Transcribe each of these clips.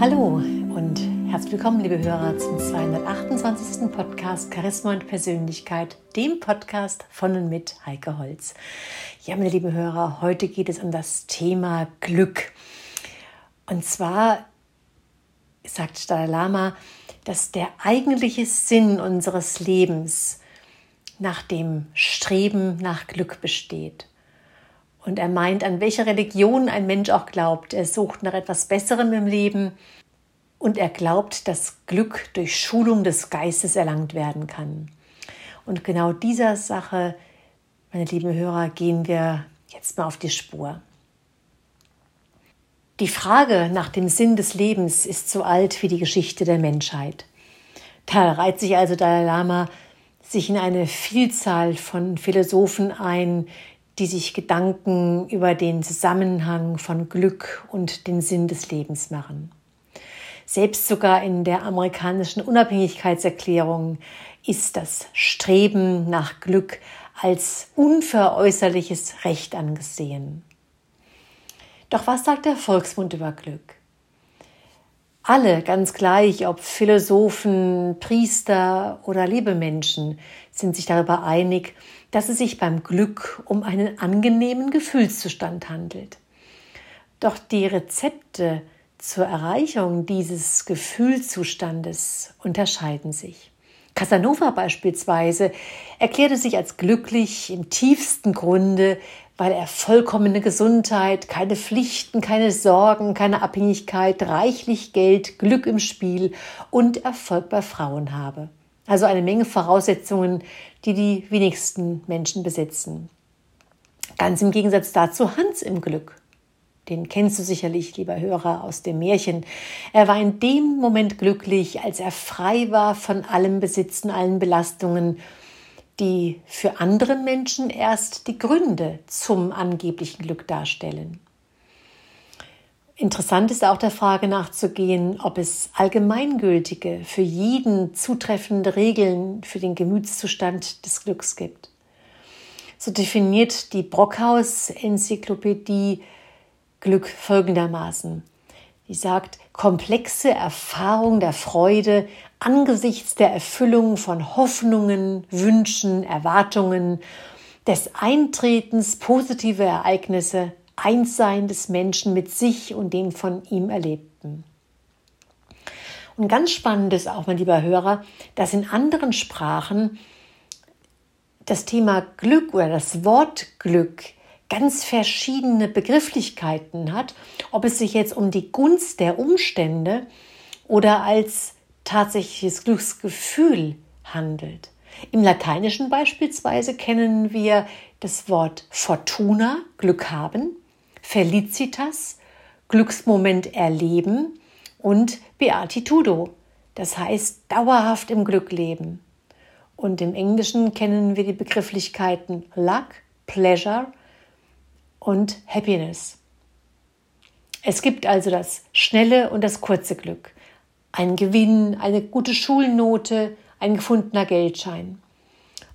Hallo und herzlich willkommen, liebe Hörer, zum 228. Podcast Charisma und Persönlichkeit, dem Podcast von und mit Heike Holz. Ja, meine lieben Hörer, heute geht es um das Thema Glück. Und zwar sagt Dalai Lama, dass der eigentliche Sinn unseres Lebens nach dem Streben nach Glück besteht. Und er meint, an welche Religion ein Mensch auch glaubt. Er sucht nach etwas Besserem im Leben und er glaubt, dass Glück durch Schulung des Geistes erlangt werden kann. Und genau dieser Sache, meine lieben Hörer, gehen wir jetzt mal auf die Spur. Die Frage nach dem Sinn des Lebens ist so alt wie die Geschichte der Menschheit. Da reiht sich also Dalai Lama sich in eine Vielzahl von Philosophen ein, die sich Gedanken über den Zusammenhang von Glück und den Sinn des Lebens machen. Selbst sogar in der amerikanischen Unabhängigkeitserklärung ist das Streben nach Glück als unveräußerliches Recht angesehen. Doch was sagt der Volksmund über Glück? Alle, ganz gleich, ob Philosophen, Priester oder Liebemenschen, sind sich darüber einig, dass es sich beim Glück um einen angenehmen Gefühlszustand handelt. Doch die Rezepte zur Erreichung dieses Gefühlszustandes unterscheiden sich. Casanova beispielsweise erklärte sich als glücklich im tiefsten Grunde, weil er vollkommene Gesundheit, keine Pflichten, keine Sorgen, keine Abhängigkeit, reichlich Geld, Glück im Spiel und Erfolg bei Frauen habe. Also eine Menge Voraussetzungen, die die wenigsten Menschen besitzen. Ganz im Gegensatz dazu Hans im Glück. Den kennst du sicherlich, lieber Hörer, aus dem Märchen. Er war in dem Moment glücklich, als er frei war von allem Besitzen, allen Belastungen, die für andere Menschen erst die Gründe zum angeblichen Glück darstellen. Interessant ist auch der Frage nachzugehen, ob es allgemeingültige, für jeden zutreffende Regeln für den Gemütszustand des Glücks gibt. So definiert die Brockhaus-Enzyklopädie Glück folgendermaßen. Die sagt, komplexe Erfahrung der Freude angesichts der Erfüllung von Hoffnungen, Wünschen, Erwartungen, des Eintretens positiver Ereignisse Einssein des Menschen mit sich und dem von ihm Erlebten. Und ganz spannend ist auch, mein lieber Hörer, dass in anderen Sprachen das Thema Glück oder das Wort Glück ganz verschiedene Begrifflichkeiten hat, ob es sich jetzt um die Gunst der Umstände oder als tatsächliches Glücksgefühl handelt. Im Lateinischen beispielsweise kennen wir das Wort Fortuna, Glück haben, Felicitas, Glücksmoment erleben und Beatitudo, das heißt dauerhaft im Glück leben. Und im Englischen kennen wir die Begrifflichkeiten Luck, Pleasure und Happiness. Es gibt also das schnelle und das kurze Glück, ein Gewinn, eine gute Schulnote, ein gefundener Geldschein.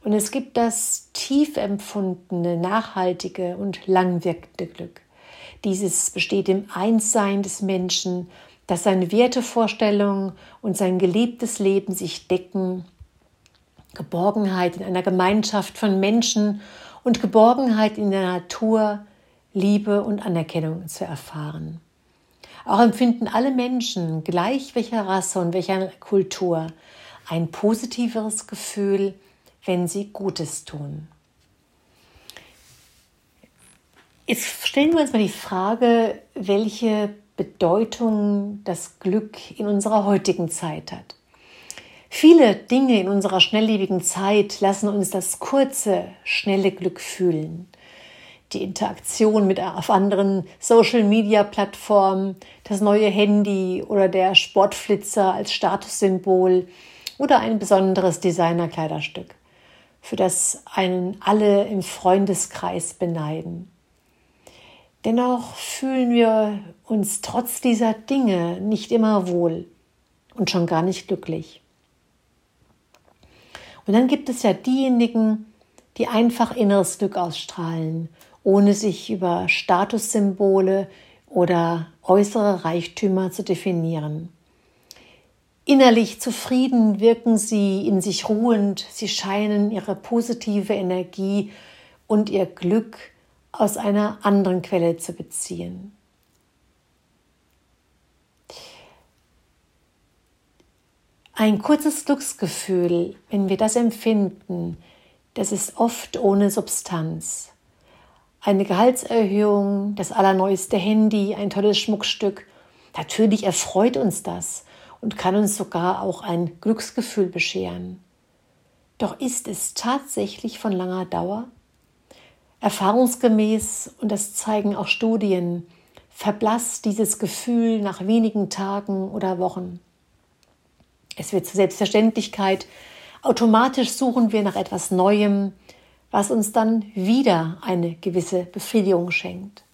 Und es gibt das tief empfundene, nachhaltige und langwirkende Glück. Dieses besteht im Einssein des Menschen, dass seine Wertevorstellungen und sein gelebtes Leben sich decken. Geborgenheit in einer Gemeinschaft von Menschen und Geborgenheit in der Natur, Liebe und Anerkennung zu erfahren. Auch empfinden alle Menschen, gleich welcher Rasse und welcher Kultur, ein positiveres Gefühl, wenn sie Gutes tun. Jetzt stellen wir uns mal die Frage, welche Bedeutung das Glück in unserer heutigen Zeit hat. Viele Dinge in unserer schnelllebigen Zeit lassen uns das kurze, schnelle Glück fühlen. Die Interaktion mit auf anderen Social-Media-Plattformen, das neue Handy oder der Sportflitzer als Statussymbol oder ein besonderes Designerkleiderstück, für das einen alle im Freundeskreis beneiden. Dennoch fühlen wir uns trotz dieser Dinge nicht immer wohl und schon gar nicht glücklich. Und dann gibt es ja diejenigen, die einfach inneres Glück ausstrahlen, ohne sich über Statussymbole oder äußere Reichtümer zu definieren. Innerlich zufrieden wirken sie in sich ruhend, sie scheinen ihre positive Energie und ihr Glück aus einer anderen Quelle zu beziehen. Ein kurzes Glücksgefühl, wenn wir das empfinden, das ist oft ohne Substanz. Eine Gehaltserhöhung, das allerneueste Handy, ein tolles Schmuckstück. Natürlich erfreut uns das und kann uns sogar auch ein Glücksgefühl bescheren. Doch ist es tatsächlich von langer Dauer? Erfahrungsgemäß, und das zeigen auch Studien, verblasst dieses Gefühl nach wenigen Tagen oder Wochen. Es wird zur Selbstverständlichkeit. Automatisch suchen wir nach etwas Neuem, was uns dann wieder eine gewisse Befriedigung schenkt.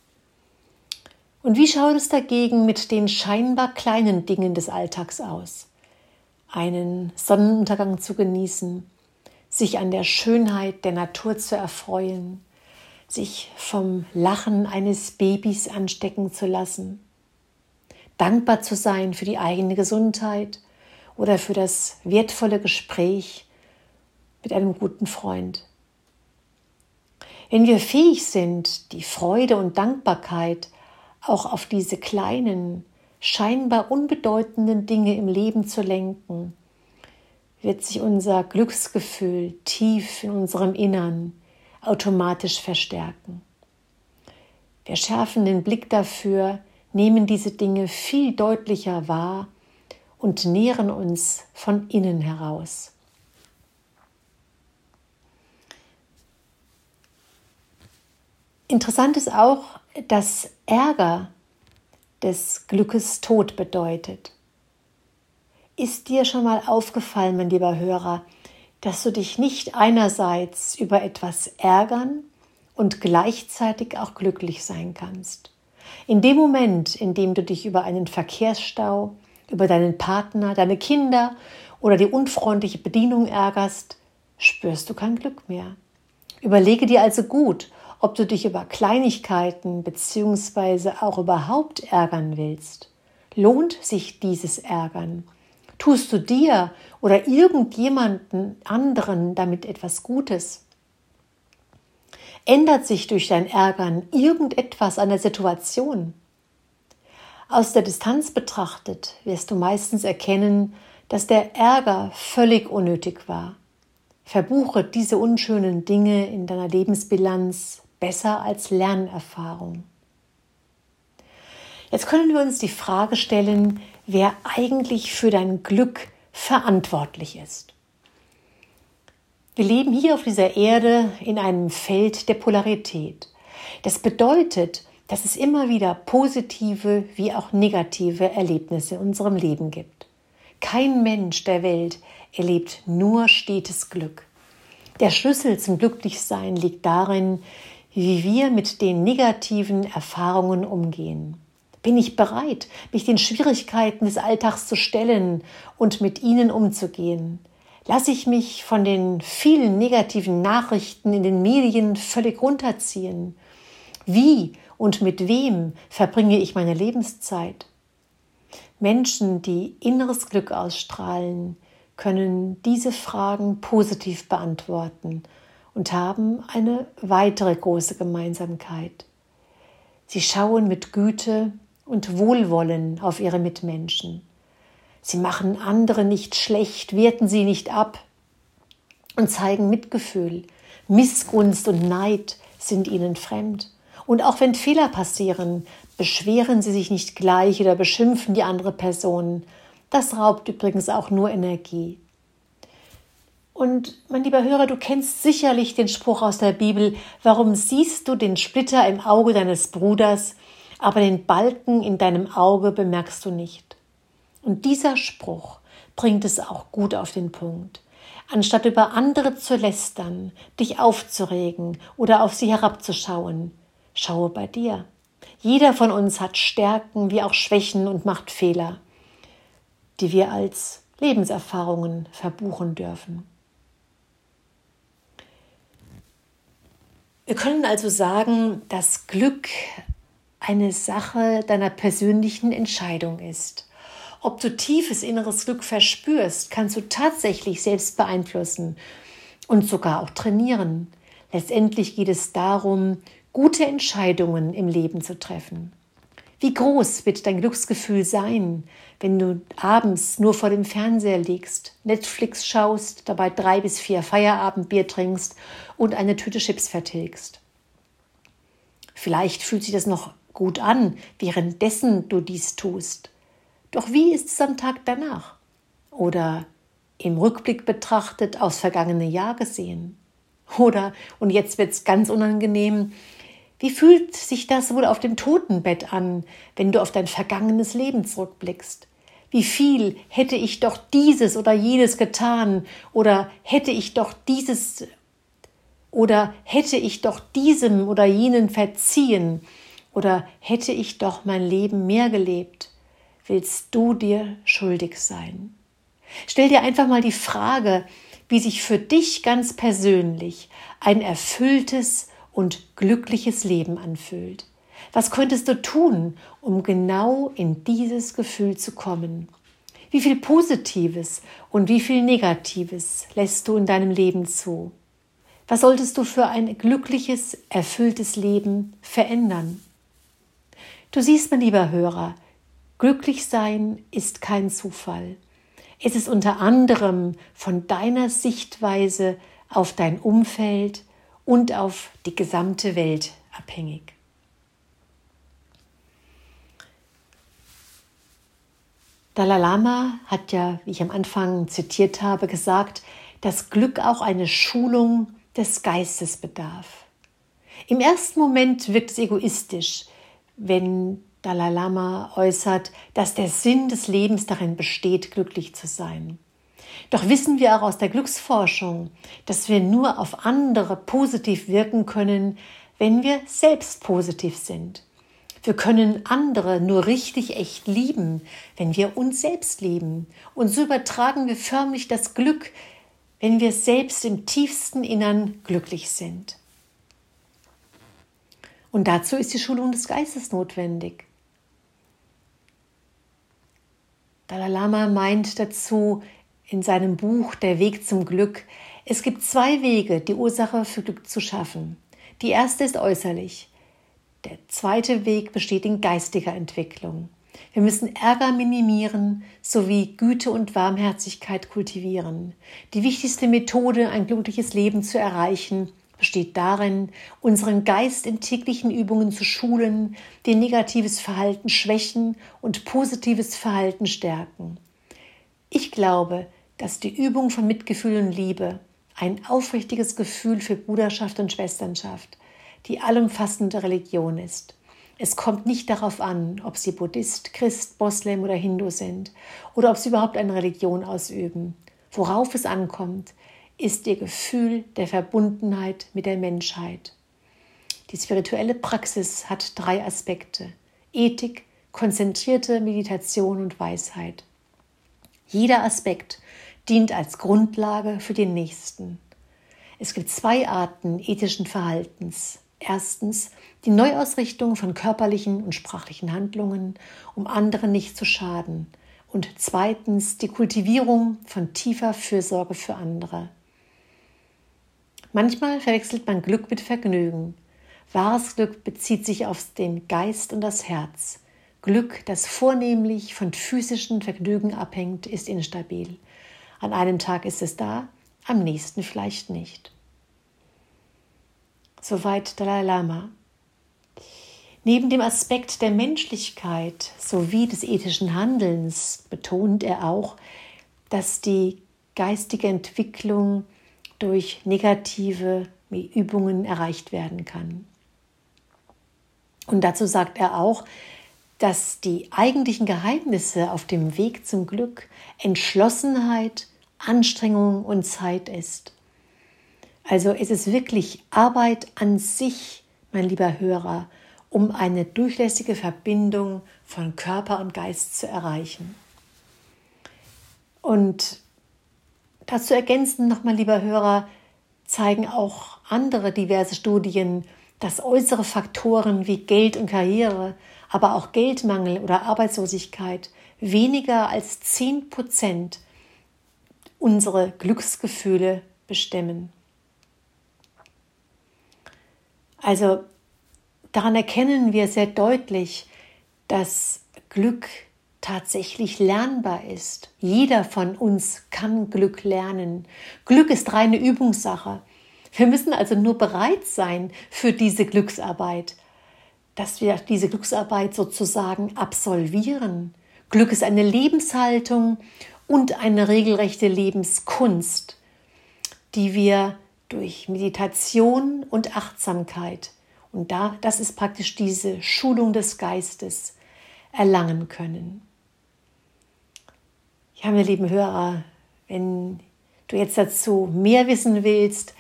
Und wie schaut es dagegen mit den scheinbar kleinen Dingen des Alltags aus? Einen Sonnenuntergang zu genießen, sich an der Schönheit der Natur zu erfreuen, sich vom Lachen eines Babys anstecken zu lassen, dankbar zu sein für die eigene Gesundheit oder für das wertvolle Gespräch mit einem guten Freund. Wenn wir fähig sind, die Freude und Dankbarkeit auch auf diese kleinen, scheinbar unbedeutenden Dinge im Leben zu lenken, wird sich unser Glücksgefühl tief in unserem Innern automatisch verstärken. Wir schärfen den Blick dafür, nehmen diese Dinge viel deutlicher wahr und nähren uns von innen heraus. Interessant ist auch, dass Ärger des Glückes Tod bedeutet. Ist dir schon mal aufgefallen, mein lieber Hörer, dass du dich nicht einerseits über etwas ärgern und gleichzeitig auch glücklich sein kannst? In dem Moment, in dem du dich über einen Verkehrsstau, über deinen Partner, deine Kinder oder die unfreundliche Bedienung ärgerst, spürst du kein Glück mehr. Überlege dir also gut, ob du dich über Kleinigkeiten bzw. auch überhaupt ärgern willst. Lohnt sich dieses Ärgern? Tust du dir oder irgendjemanden anderen damit etwas Gutes? Ändert sich durch dein Ärgern irgendetwas an der Situation? Aus der Distanz betrachtet wirst du meistens erkennen, dass der Ärger völlig unnötig war. Verbuche diese unschönen Dinge in deiner Lebensbilanz besser als Lernerfahrung. Jetzt können wir uns die Frage stellen, wer eigentlich für dein Glück verantwortlich ist. Wir leben hier auf dieser Erde in einem Feld der Polarität. Das bedeutet, dass es immer wieder positive wie auch negative Erlebnisse in unserem Leben gibt. Kein Mensch der Welt erlebt nur stetes Glück. Der Schlüssel zum Glücklichsein liegt darin, wie wir mit den negativen Erfahrungen umgehen. Bin ich bereit, mich den Schwierigkeiten des Alltags zu stellen und mit ihnen umzugehen? Lasse ich mich von den vielen negativen Nachrichten in den Medien völlig runterziehen? Wie und mit wem verbringe ich meine Lebenszeit? Menschen, die inneres Glück ausstrahlen, können diese Fragen positiv beantworten und haben eine weitere große Gemeinsamkeit. Sie schauen mit Güte und Wohlwollen auf ihre Mitmenschen. Sie machen andere nicht schlecht, werten sie nicht ab und zeigen Mitgefühl. Missgunst und Neid sind ihnen fremd. Und auch wenn Fehler passieren, beschweren sie sich nicht gleich oder beschimpfen die andere Person. Das raubt übrigens auch nur Energie. Und mein lieber Hörer, du kennst sicherlich den Spruch aus der Bibel, warum siehst du den Splitter im Auge deines Bruders, aber den Balken in deinem Auge bemerkst du nicht. Und dieser Spruch bringt es auch gut auf den Punkt. Anstatt über andere zu lästern, dich aufzuregen oder auf sie herabzuschauen, Schaue bei dir. Jeder von uns hat Stärken wie auch Schwächen und macht Fehler, die wir als Lebenserfahrungen verbuchen dürfen. Wir können also sagen, dass Glück eine Sache deiner persönlichen Entscheidung ist. Ob du tiefes inneres Glück verspürst, kannst du tatsächlich selbst beeinflussen und sogar auch trainieren. Letztendlich geht es darum, gute Entscheidungen im Leben zu treffen. Wie groß wird dein Glücksgefühl sein, wenn du abends nur vor dem Fernseher liegst, Netflix schaust, dabei drei bis vier Feierabendbier trinkst und eine Tüte Chips vertilgst? Vielleicht fühlt sich das noch gut an, währenddessen du dies tust. Doch wie ist es am Tag danach? Oder im Rückblick betrachtet aufs vergangene Jahr gesehen? Oder, und jetzt wird es ganz unangenehm, wie fühlt sich das wohl auf dem Totenbett an, wenn du auf dein vergangenes Leben zurückblickst? Wie viel hätte ich doch dieses oder jenes getan oder hätte ich doch dieses oder hätte ich doch diesem oder jenen verziehen oder hätte ich doch mein Leben mehr gelebt? Willst du dir schuldig sein? Stell dir einfach mal die Frage, wie sich für dich ganz persönlich ein erfülltes und glückliches Leben anfühlt. Was könntest du tun, um genau in dieses Gefühl zu kommen? Wie viel Positives und wie viel Negatives lässt du in deinem Leben zu? Was solltest du für ein glückliches, erfülltes Leben verändern? Du siehst, mein lieber Hörer, glücklich sein ist kein Zufall. Es ist unter anderem von deiner Sichtweise auf dein Umfeld und auf die gesamte Welt abhängig. Dalai Lama hat ja, wie ich am Anfang zitiert habe, gesagt, dass Glück auch eine Schulung des Geistes bedarf. Im ersten Moment wirkt es egoistisch, wenn Dalai Lama äußert, dass der Sinn des Lebens darin besteht, glücklich zu sein. Doch wissen wir auch aus der Glücksforschung, dass wir nur auf andere positiv wirken können, wenn wir selbst positiv sind. Wir können andere nur richtig echt lieben, wenn wir uns selbst lieben. Und so übertragen wir förmlich das Glück, wenn wir selbst im tiefsten Innern glücklich sind. Und dazu ist die Schulung des Geistes notwendig. Dalai Lama meint dazu in seinem Buch Der Weg zum Glück, es gibt zwei Wege, die Ursache für Glück zu schaffen. Die erste ist äußerlich. Der zweite Weg besteht in geistiger Entwicklung. Wir müssen Ärger minimieren sowie Güte und Warmherzigkeit kultivieren. Die wichtigste Methode, ein glückliches Leben zu erreichen, besteht darin, unseren Geist in täglichen Übungen zu schulen, die negatives Verhalten schwächen und positives Verhalten stärken. Ich glaube, dass die Übung von Mitgefühl und Liebe, ein aufrichtiges Gefühl für Bruderschaft und Schwesternschaft, die allumfassende Religion ist. Es kommt nicht darauf an, ob sie Buddhist, Christ, Moslem oder Hindu sind oder ob sie überhaupt eine Religion ausüben. Worauf es ankommt, ist ihr Gefühl der Verbundenheit mit der Menschheit. Die spirituelle Praxis hat drei Aspekte. Ethik, konzentrierte Meditation und Weisheit. Jeder Aspekt dient als Grundlage für den nächsten. Es gibt zwei Arten ethischen Verhaltens. Erstens die Neuausrichtung von körperlichen und sprachlichen Handlungen, um anderen nicht zu schaden. Und zweitens die Kultivierung von tiefer Fürsorge für andere. Manchmal verwechselt man Glück mit Vergnügen. Wahres Glück bezieht sich auf den Geist und das Herz. Glück, das vornehmlich von physischen Vergnügen abhängt, ist instabil. An einem Tag ist es da, am nächsten vielleicht nicht. Soweit Dalai Lama. Neben dem Aspekt der Menschlichkeit sowie des ethischen Handelns betont er auch, dass die geistige Entwicklung durch negative Übungen erreicht werden kann. Und dazu sagt er auch, dass die eigentlichen Geheimnisse auf dem Weg zum Glück Entschlossenheit, Anstrengung und Zeit ist. Also es ist wirklich Arbeit an sich, mein lieber Hörer, um eine durchlässige Verbindung von Körper und Geist zu erreichen. Und Dazu ergänzen nochmal, lieber Hörer, zeigen auch andere diverse Studien, dass äußere Faktoren wie Geld und Karriere, aber auch Geldmangel oder Arbeitslosigkeit weniger als 10 Prozent unsere Glücksgefühle bestimmen. Also daran erkennen wir sehr deutlich, dass Glück tatsächlich lernbar ist. Jeder von uns kann Glück lernen. Glück ist reine Übungssache. Wir müssen also nur bereit sein für diese Glücksarbeit, dass wir diese Glücksarbeit sozusagen absolvieren. Glück ist eine Lebenshaltung und eine regelrechte Lebenskunst, die wir durch Meditation und Achtsamkeit, und da, das ist praktisch diese Schulung des Geistes, erlangen können. Ja, meine lieben Hörer, wenn du jetzt dazu mehr wissen willst,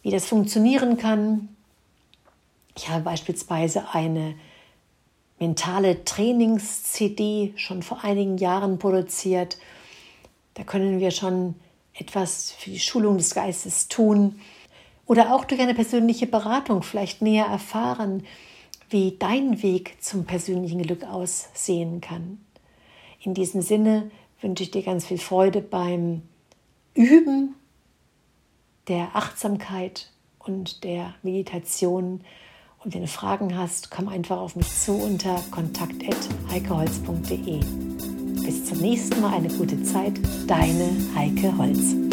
wie das funktionieren kann, ich habe beispielsweise eine mentale Trainings-CD schon vor einigen Jahren produziert. Da können wir schon etwas für die Schulung des Geistes tun oder auch durch eine persönliche Beratung vielleicht näher erfahren, wie dein Weg zum persönlichen Glück aussehen kann. In diesem Sinne wünsche ich dir ganz viel Freude beim Üben der Achtsamkeit und der Meditation. Und wenn du Fragen hast, komm einfach auf mich zu unter kontakt.heikeholz.de. Bis zum nächsten Mal eine gute Zeit, deine Heike Holz.